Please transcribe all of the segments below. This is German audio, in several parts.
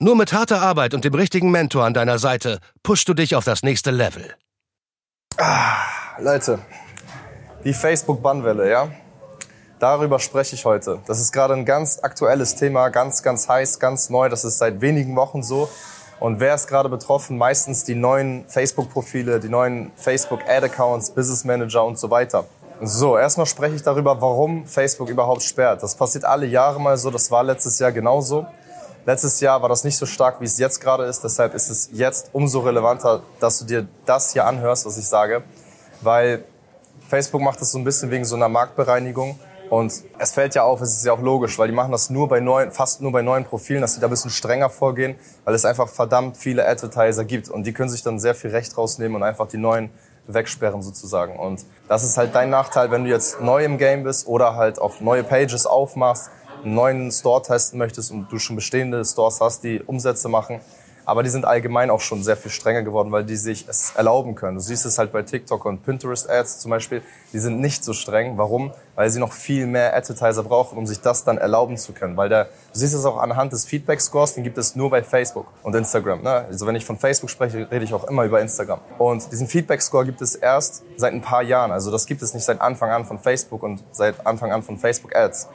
Nur mit harter Arbeit und dem richtigen Mentor an deiner Seite pushst du dich auf das nächste Level. Ah, Leute, die Facebook-Bannwelle, ja? Darüber spreche ich heute. Das ist gerade ein ganz aktuelles Thema, ganz, ganz heiß, ganz neu. Das ist seit wenigen Wochen so. Und wer ist gerade betroffen? Meistens die neuen Facebook-Profile, die neuen Facebook-Ad-Accounts, Business Manager und so weiter. So, erstmal spreche ich darüber, warum Facebook überhaupt sperrt. Das passiert alle Jahre mal so. Das war letztes Jahr genauso. Letztes Jahr war das nicht so stark, wie es jetzt gerade ist. Deshalb ist es jetzt umso relevanter, dass du dir das hier anhörst, was ich sage. Weil Facebook macht das so ein bisschen wegen so einer Marktbereinigung. Und es fällt ja auf, es ist ja auch logisch, weil die machen das nur bei neuen, fast nur bei neuen Profilen, dass sie da ein bisschen strenger vorgehen, weil es einfach verdammt viele Advertiser gibt. Und die können sich dann sehr viel Recht rausnehmen und einfach die neuen wegsperren sozusagen. Und das ist halt dein Nachteil, wenn du jetzt neu im Game bist oder halt auf neue Pages aufmachst einen neuen Store testen möchtest und du schon bestehende Stores hast, die Umsätze machen. Aber die sind allgemein auch schon sehr viel strenger geworden, weil die sich es erlauben können. Du siehst es halt bei TikTok und Pinterest Ads zum Beispiel. Die sind nicht so streng. Warum? Weil sie noch viel mehr Advertiser brauchen, um sich das dann erlauben zu können. Weil der, du siehst es auch anhand des Feedback Scores, den gibt es nur bei Facebook und Instagram. Ne? Also wenn ich von Facebook spreche, rede ich auch immer über Instagram. Und diesen Feedback Score gibt es erst seit ein paar Jahren. Also das gibt es nicht seit Anfang an von Facebook und seit Anfang an von Facebook Ads.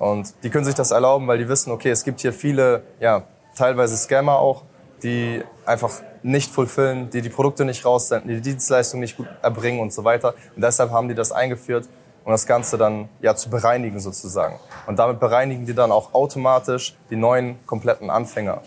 Und die können sich das erlauben, weil die wissen, okay, es gibt hier viele, ja, teilweise Scammer auch, die einfach nicht fulfillen, die die Produkte nicht raussenden, die die Dienstleistung nicht gut erbringen und so weiter. Und deshalb haben die das eingeführt, um das Ganze dann ja zu bereinigen sozusagen. Und damit bereinigen die dann auch automatisch die neuen kompletten Anfänger.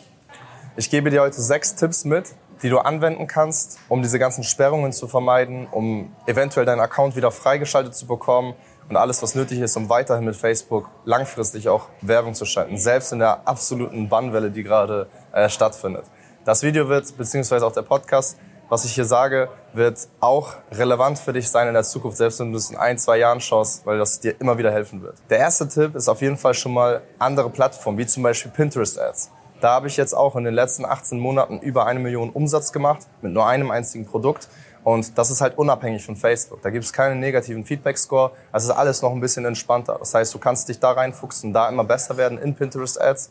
Ich gebe dir heute sechs Tipps mit, die du anwenden kannst, um diese ganzen Sperrungen zu vermeiden, um eventuell deinen Account wieder freigeschaltet zu bekommen, und alles, was nötig ist, um weiterhin mit Facebook langfristig auch Werbung zu schalten, selbst in der absoluten Bannwelle, die gerade äh, stattfindet. Das Video wird, beziehungsweise auch der Podcast, was ich hier sage, wird auch relevant für dich sein in der Zukunft, selbst wenn du es in ein, zwei Jahren schaust, weil das dir immer wieder helfen wird. Der erste Tipp ist auf jeden Fall schon mal andere Plattformen, wie zum Beispiel Pinterest Ads. Da habe ich jetzt auch in den letzten 18 Monaten über eine Million Umsatz gemacht mit nur einem einzigen Produkt und das ist halt unabhängig von Facebook. Da gibt es keinen negativen Feedback-Score. Also ist alles noch ein bisschen entspannter. Das heißt, du kannst dich da reinfuchsen, da immer besser werden in Pinterest-Ads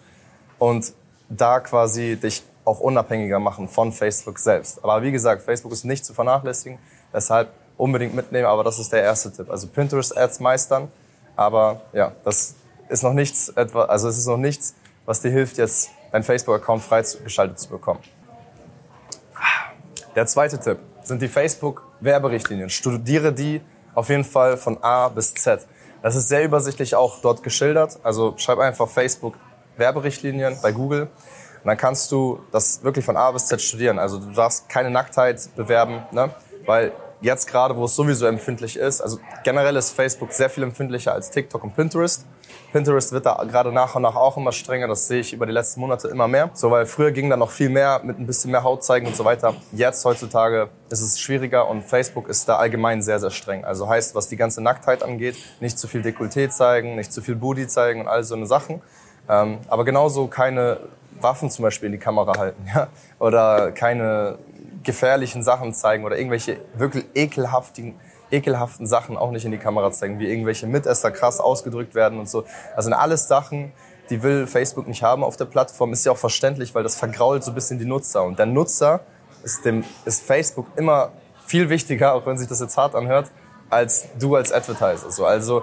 und da quasi dich auch unabhängiger machen von Facebook selbst. Aber wie gesagt, Facebook ist nicht zu vernachlässigen. Deshalb unbedingt mitnehmen. Aber das ist der erste Tipp. Also Pinterest-Ads meistern. Aber ja, das ist noch nichts, etwa, also es ist noch nichts, was dir hilft, jetzt dein Facebook-Account freigeschaltet zu bekommen. Der zweite Tipp sind die Facebook-Werberichtlinien. Studiere die auf jeden Fall von A bis Z. Das ist sehr übersichtlich auch dort geschildert. Also schreib einfach Facebook-Werberichtlinien bei Google. Und dann kannst du das wirklich von A bis Z studieren. Also du darfst keine Nacktheit bewerben, ne? weil jetzt gerade, wo es sowieso empfindlich ist, also generell ist Facebook sehr viel empfindlicher als TikTok und Pinterest. Pinterest wird da gerade nach und nach auch immer strenger. Das sehe ich über die letzten Monate immer mehr. So, weil früher ging da noch viel mehr mit ein bisschen mehr Haut zeigen und so weiter. Jetzt heutzutage ist es schwieriger und Facebook ist da allgemein sehr, sehr streng. Also heißt, was die ganze Nacktheit angeht, nicht zu viel Dekolleté zeigen, nicht zu viel Booty zeigen und all so eine Sachen. Ähm, aber genauso keine Waffen zum Beispiel in die Kamera halten, ja? Oder keine gefährlichen Sachen zeigen oder irgendwelche wirklich ekelhaften ekelhaften Sachen auch nicht in die Kamera zeigen, wie irgendwelche Mitesser krass ausgedrückt werden und so. Das sind alles Sachen, die will Facebook nicht haben auf der Plattform. Ist ja auch verständlich, weil das vergrault so ein bisschen die Nutzer. Und der Nutzer ist, dem, ist Facebook immer viel wichtiger, auch wenn sich das jetzt hart anhört, als du als Advertiser. So, also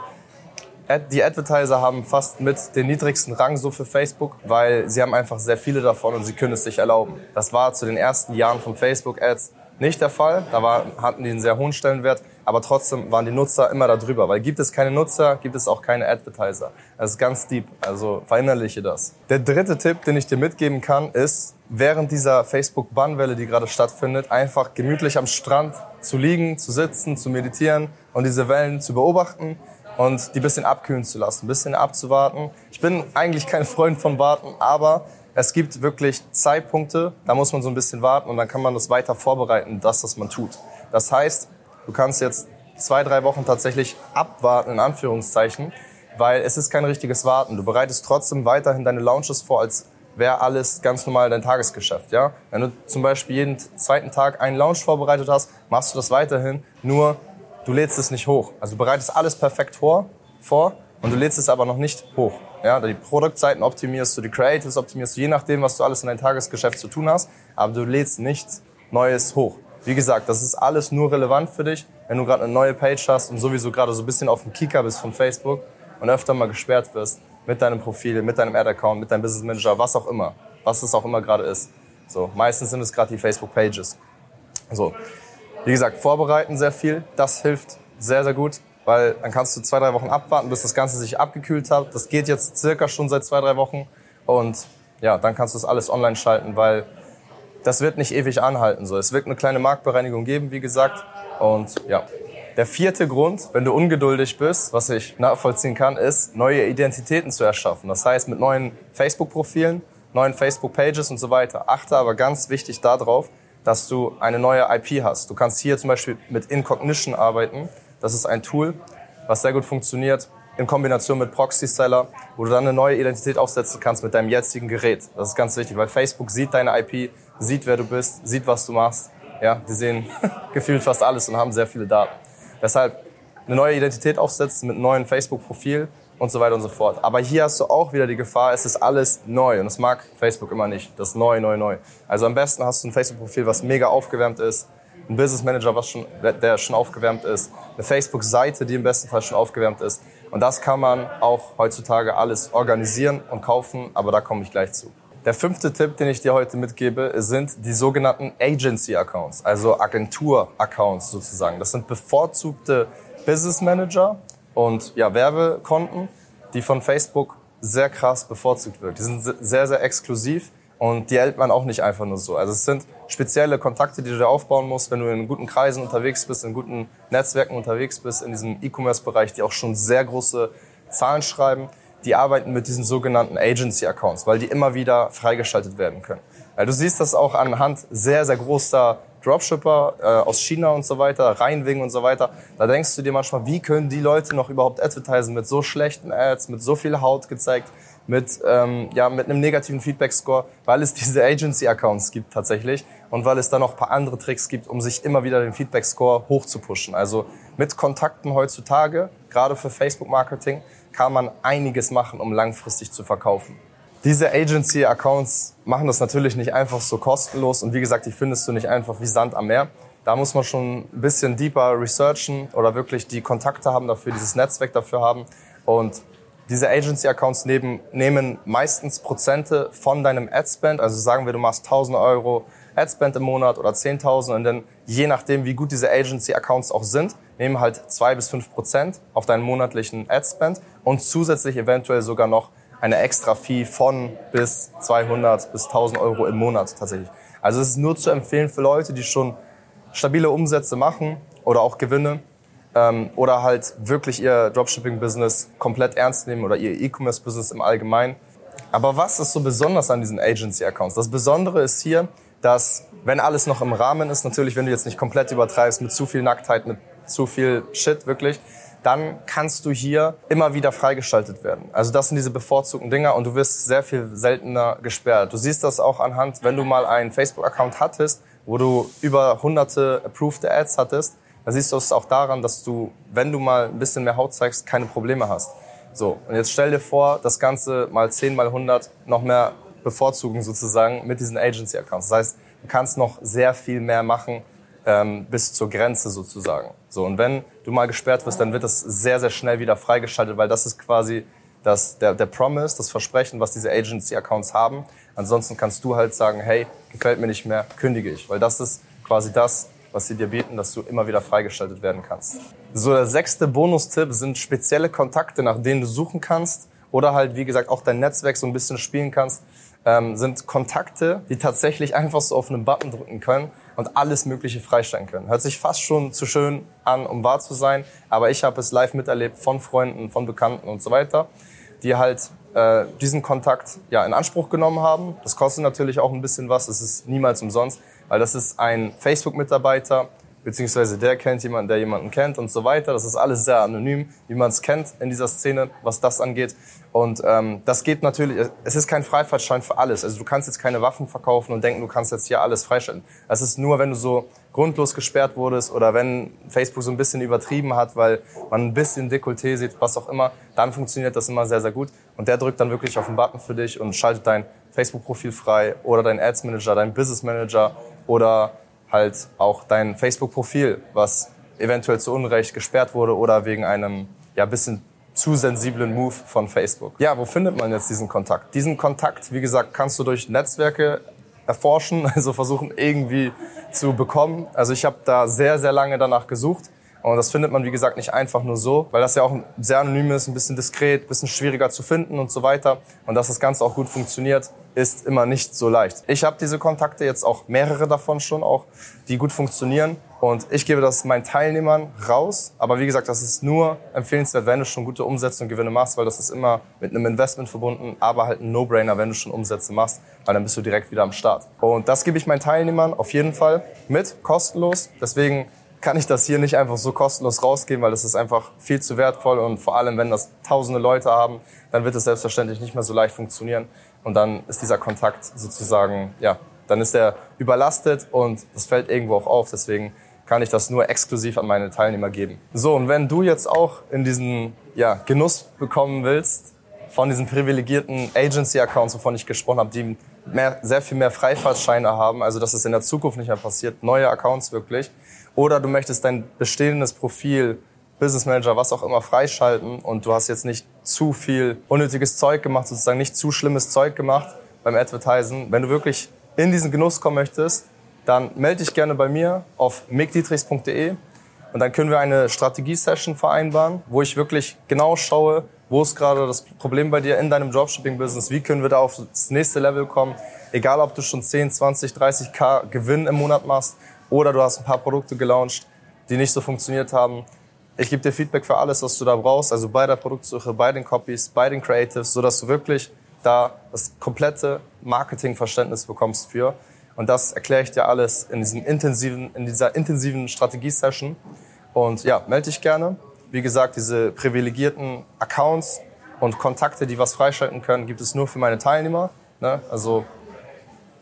die Advertiser haben fast mit den niedrigsten Rang so für Facebook, weil sie haben einfach sehr viele davon und sie können es sich erlauben. Das war zu den ersten Jahren von Facebook Ads nicht der Fall. Da war, hatten die einen sehr hohen Stellenwert, aber trotzdem waren die Nutzer immer da drüber. Weil gibt es keine Nutzer, gibt es auch keine Advertiser. Das ist ganz deep, also verinnerliche das. Der dritte Tipp, den ich dir mitgeben kann, ist, während dieser Facebook-Bannwelle, die gerade stattfindet, einfach gemütlich am Strand zu liegen, zu sitzen, zu meditieren und diese Wellen zu beobachten und die bisschen abkühlen zu lassen, ein bisschen abzuwarten. Ich bin eigentlich kein Freund von Warten, aber es gibt wirklich Zeitpunkte, da muss man so ein bisschen warten und dann kann man das weiter vorbereiten, das man tut. Das heißt, du kannst jetzt zwei, drei Wochen tatsächlich abwarten, in Anführungszeichen, weil es ist kein richtiges Warten. Du bereitest trotzdem weiterhin deine Launches vor, als wäre alles ganz normal dein Tagesgeschäft. Ja? Wenn du zum Beispiel jeden zweiten Tag einen Launch vorbereitet hast, machst du das weiterhin, nur du lädst es nicht hoch. Also du bereitest alles perfekt vor, vor und du lädst es aber noch nicht hoch. Ja, die Produktseiten optimierst du, die Creatives optimierst du, je nachdem, was du alles in deinem Tagesgeschäft zu tun hast, aber du lädst nichts Neues hoch. Wie gesagt, das ist alles nur relevant für dich, wenn du gerade eine neue Page hast und sowieso gerade so ein bisschen auf dem Kicker bist von Facebook und öfter mal gesperrt wirst mit deinem Profil, mit deinem Ad-Account, mit deinem Business Manager, was auch immer, was es auch immer gerade ist. So, meistens sind es gerade die Facebook-Pages. So, wie gesagt, vorbereiten sehr viel, das hilft sehr, sehr gut weil dann kannst du zwei, drei Wochen abwarten, bis das Ganze sich abgekühlt hat. Das geht jetzt circa schon seit zwei, drei Wochen und ja, dann kannst du das alles online schalten, weil das wird nicht ewig anhalten. So, es wird eine kleine Marktbereinigung geben, wie gesagt. Und ja, der vierte Grund, wenn du ungeduldig bist, was ich nachvollziehen kann, ist, neue Identitäten zu erschaffen. Das heißt, mit neuen Facebook-Profilen, neuen Facebook-Pages und so weiter. Achte aber ganz wichtig darauf, dass du eine neue IP hast. Du kannst hier zum Beispiel mit Incognition arbeiten. Das ist ein Tool, was sehr gut funktioniert in Kombination mit Proxy-Seller, wo du dann eine neue Identität aufsetzen kannst mit deinem jetzigen Gerät. Das ist ganz wichtig, weil Facebook sieht deine IP, sieht, wer du bist, sieht, was du machst. Ja, die sehen gefühlt fast alles und haben sehr viele Daten. Deshalb eine neue Identität aufsetzen mit einem neuen Facebook-Profil und so weiter und so fort. Aber hier hast du auch wieder die Gefahr, es ist alles neu und das mag Facebook immer nicht. Das neu, neu, neu. Also am besten hast du ein Facebook-Profil, was mega aufgewärmt ist, ein Business Manager, schon, der schon aufgewärmt ist, eine Facebook-Seite, die im besten Fall schon aufgewärmt ist. Und das kann man auch heutzutage alles organisieren und kaufen, aber da komme ich gleich zu. Der fünfte Tipp, den ich dir heute mitgebe, sind die sogenannten Agency-Accounts, also Agentur-Accounts sozusagen. Das sind bevorzugte Business Manager und ja, Werbekonten, die von Facebook sehr krass bevorzugt wird. Die sind sehr, sehr exklusiv und die hält man auch nicht einfach nur so. Also es sind spezielle Kontakte, die du da aufbauen musst, wenn du in guten Kreisen unterwegs bist, in guten Netzwerken unterwegs bist, in diesem E-Commerce-Bereich, die auch schon sehr große Zahlen schreiben. Die arbeiten mit diesen sogenannten Agency-Accounts, weil die immer wieder freigeschaltet werden können. Du siehst das auch anhand sehr, sehr großer Dropshipper äh, aus China und so weiter, Rheinwing und so weiter. Da denkst du dir manchmal, wie können die Leute noch überhaupt advertisen mit so schlechten Ads, mit so viel Haut gezeigt? mit, ähm, ja, mit einem negativen Feedback-Score, weil es diese Agency-Accounts gibt tatsächlich und weil es da noch ein paar andere Tricks gibt, um sich immer wieder den Feedback-Score hochzupushen. Also mit Kontakten heutzutage, gerade für Facebook-Marketing, kann man einiges machen, um langfristig zu verkaufen. Diese Agency-Accounts machen das natürlich nicht einfach so kostenlos und wie gesagt, die findest du nicht einfach wie Sand am Meer. Da muss man schon ein bisschen deeper researchen oder wirklich die Kontakte haben dafür, dieses Netzwerk dafür haben. Und diese Agency-Accounts nehmen meistens Prozente von deinem Adspend. Also sagen wir, du machst 1000 Euro Adspend im Monat oder 10.000 und dann je nachdem, wie gut diese Agency-Accounts auch sind, nehmen halt zwei bis fünf Prozent auf deinen monatlichen Adspend und zusätzlich eventuell sogar noch eine extra Fee von bis 200 bis 1000 Euro im Monat tatsächlich. Also es ist nur zu empfehlen für Leute, die schon stabile Umsätze machen oder auch Gewinne ähm, oder halt wirklich ihr Dropshipping-Business komplett ernst nehmen oder ihr E-Commerce-Business im Allgemeinen. Aber was ist so besonders an diesen Agency-Accounts? Das Besondere ist hier, dass wenn alles noch im Rahmen ist, natürlich, wenn du jetzt nicht komplett übertreibst mit zu viel Nacktheit, mit zu viel Shit wirklich, dann kannst du hier immer wieder freigeschaltet werden. Also das sind diese bevorzugten Dinger und du wirst sehr viel seltener gesperrt. Du siehst das auch anhand, wenn du mal einen Facebook-Account hattest, wo du über hunderte approved Ads hattest, dann siehst du es auch daran, dass du, wenn du mal ein bisschen mehr Haut zeigst, keine Probleme hast. So, und jetzt stell dir vor, das Ganze mal 10 mal 100 noch mehr bevorzugen sozusagen mit diesen Agency-Accounts. Das heißt, du kannst noch sehr viel mehr machen ähm, bis zur Grenze sozusagen. So, und wenn du mal gesperrt wirst, dann wird das sehr, sehr schnell wieder freigeschaltet, weil das ist quasi das, der, der Promise, das Versprechen, was diese Agency-Accounts haben. Ansonsten kannst du halt sagen, hey, gefällt mir nicht mehr, kündige ich. Weil das ist quasi das, was sie dir bieten, dass du immer wieder freigeschaltet werden kannst. So, der sechste Bonustipp sind spezielle Kontakte, nach denen du suchen kannst oder halt, wie gesagt, auch dein Netzwerk so ein bisschen spielen kannst, ähm, sind Kontakte, die tatsächlich einfach so auf einen Button drücken können und alles Mögliche freistellen können. Hört sich fast schon zu schön an, um wahr zu sein, aber ich habe es live miterlebt von Freunden, von Bekannten und so weiter. die halt äh, diesen Kontakt ja in Anspruch genommen haben. Das kostet natürlich auch ein bisschen was. Es ist niemals umsonst, weil das ist ein Facebook-Mitarbeiter, beziehungsweise der kennt jemanden, der jemanden kennt und so weiter. Das ist alles sehr anonym, wie man es kennt in dieser Szene, was das angeht. Und ähm, das geht natürlich, es ist kein Freifahrtschein für alles. Also du kannst jetzt keine Waffen verkaufen und denken, du kannst jetzt hier alles freischalten. Das ist nur, wenn du so grundlos gesperrt wurdest oder wenn Facebook so ein bisschen übertrieben hat, weil man ein bisschen Dekolleté sieht, was auch immer, dann funktioniert das immer sehr, sehr gut. Und der drückt dann wirklich auf den Button für dich und schaltet dein Facebook-Profil frei oder dein Ads Manager, dein Business Manager oder halt auch dein Facebook-Profil, was eventuell zu Unrecht gesperrt wurde oder wegen einem ja bisschen zu sensiblen Move von Facebook. Ja, wo findet man jetzt diesen Kontakt? Diesen Kontakt, wie gesagt, kannst du durch Netzwerke erforschen, also versuchen irgendwie zu bekommen. Also ich habe da sehr, sehr lange danach gesucht. Und das findet man, wie gesagt, nicht einfach nur so, weil das ja auch sehr anonym ist, ein bisschen diskret, ein bisschen schwieriger zu finden und so weiter. Und dass das Ganze auch gut funktioniert, ist immer nicht so leicht. Ich habe diese Kontakte jetzt auch mehrere davon schon auch, die gut funktionieren. Und ich gebe das meinen Teilnehmern raus. Aber wie gesagt, das ist nur empfehlenswert, wenn du schon gute Umsätze und Gewinne machst, weil das ist immer mit einem Investment verbunden, aber halt ein No-Brainer, wenn du schon Umsätze machst, weil dann bist du direkt wieder am Start. Und das gebe ich meinen Teilnehmern auf jeden Fall mit, kostenlos. Deswegen kann ich das hier nicht einfach so kostenlos rausgeben, weil das ist einfach viel zu wertvoll und vor allem, wenn das tausende Leute haben, dann wird es selbstverständlich nicht mehr so leicht funktionieren und dann ist dieser Kontakt sozusagen, ja, dann ist er überlastet und das fällt irgendwo auch auf, deswegen kann ich das nur exklusiv an meine Teilnehmer geben. So, und wenn du jetzt auch in diesen ja, Genuss bekommen willst, von diesen privilegierten Agency-Accounts, wovon ich gesprochen habe, die mehr, sehr viel mehr Freifahrtscheine haben, also dass es in der Zukunft nicht mehr passiert, neue Accounts wirklich, oder du möchtest dein bestehendes Profil, Business Manager, was auch immer, freischalten und du hast jetzt nicht zu viel unnötiges Zeug gemacht, sozusagen nicht zu schlimmes Zeug gemacht beim Advertisen. Wenn du wirklich in diesen Genuss kommen möchtest, dann melde dich gerne bei mir auf mickdietrichs.de und dann können wir eine Strategie-Session vereinbaren, wo ich wirklich genau schaue, wo ist gerade das Problem bei dir in deinem Dropshipping-Business, wie können wir da auf das nächste Level kommen, egal ob du schon 10, 20, 30k Gewinn im Monat machst oder du hast ein paar Produkte gelauncht, die nicht so funktioniert haben. Ich gebe dir Feedback für alles, was du da brauchst, also bei der Produktsuche, bei den Copies, bei den Creatives, so dass du wirklich da das komplette Marketingverständnis bekommst für. Und das erkläre ich dir alles in, diesem intensiven, in dieser intensiven Strategie-Session. Und ja, melde dich gerne. Wie gesagt, diese privilegierten Accounts und Kontakte, die was freischalten können, gibt es nur für meine Teilnehmer. Ne? Also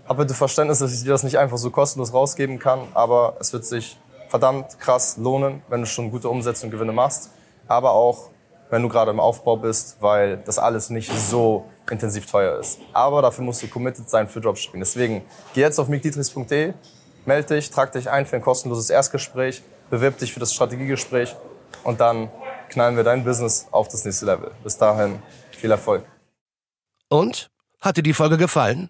habe bitte Verständnis, dass ich dir das nicht einfach so kostenlos rausgeben kann, aber es wird sich verdammt krass lohnen, wenn du schon gute Umsätze und Gewinne machst, aber auch wenn du gerade im Aufbau bist, weil das alles nicht so intensiv teuer ist. Aber dafür musst du committed sein für Dropshipping. Deswegen geh jetzt auf mickdietrichs.de, melde dich, trag dich ein für ein kostenloses Erstgespräch, bewirb dich für das Strategiegespräch und dann knallen wir dein Business auf das nächste Level. Bis dahin, viel Erfolg. Und? Hat dir die Folge gefallen?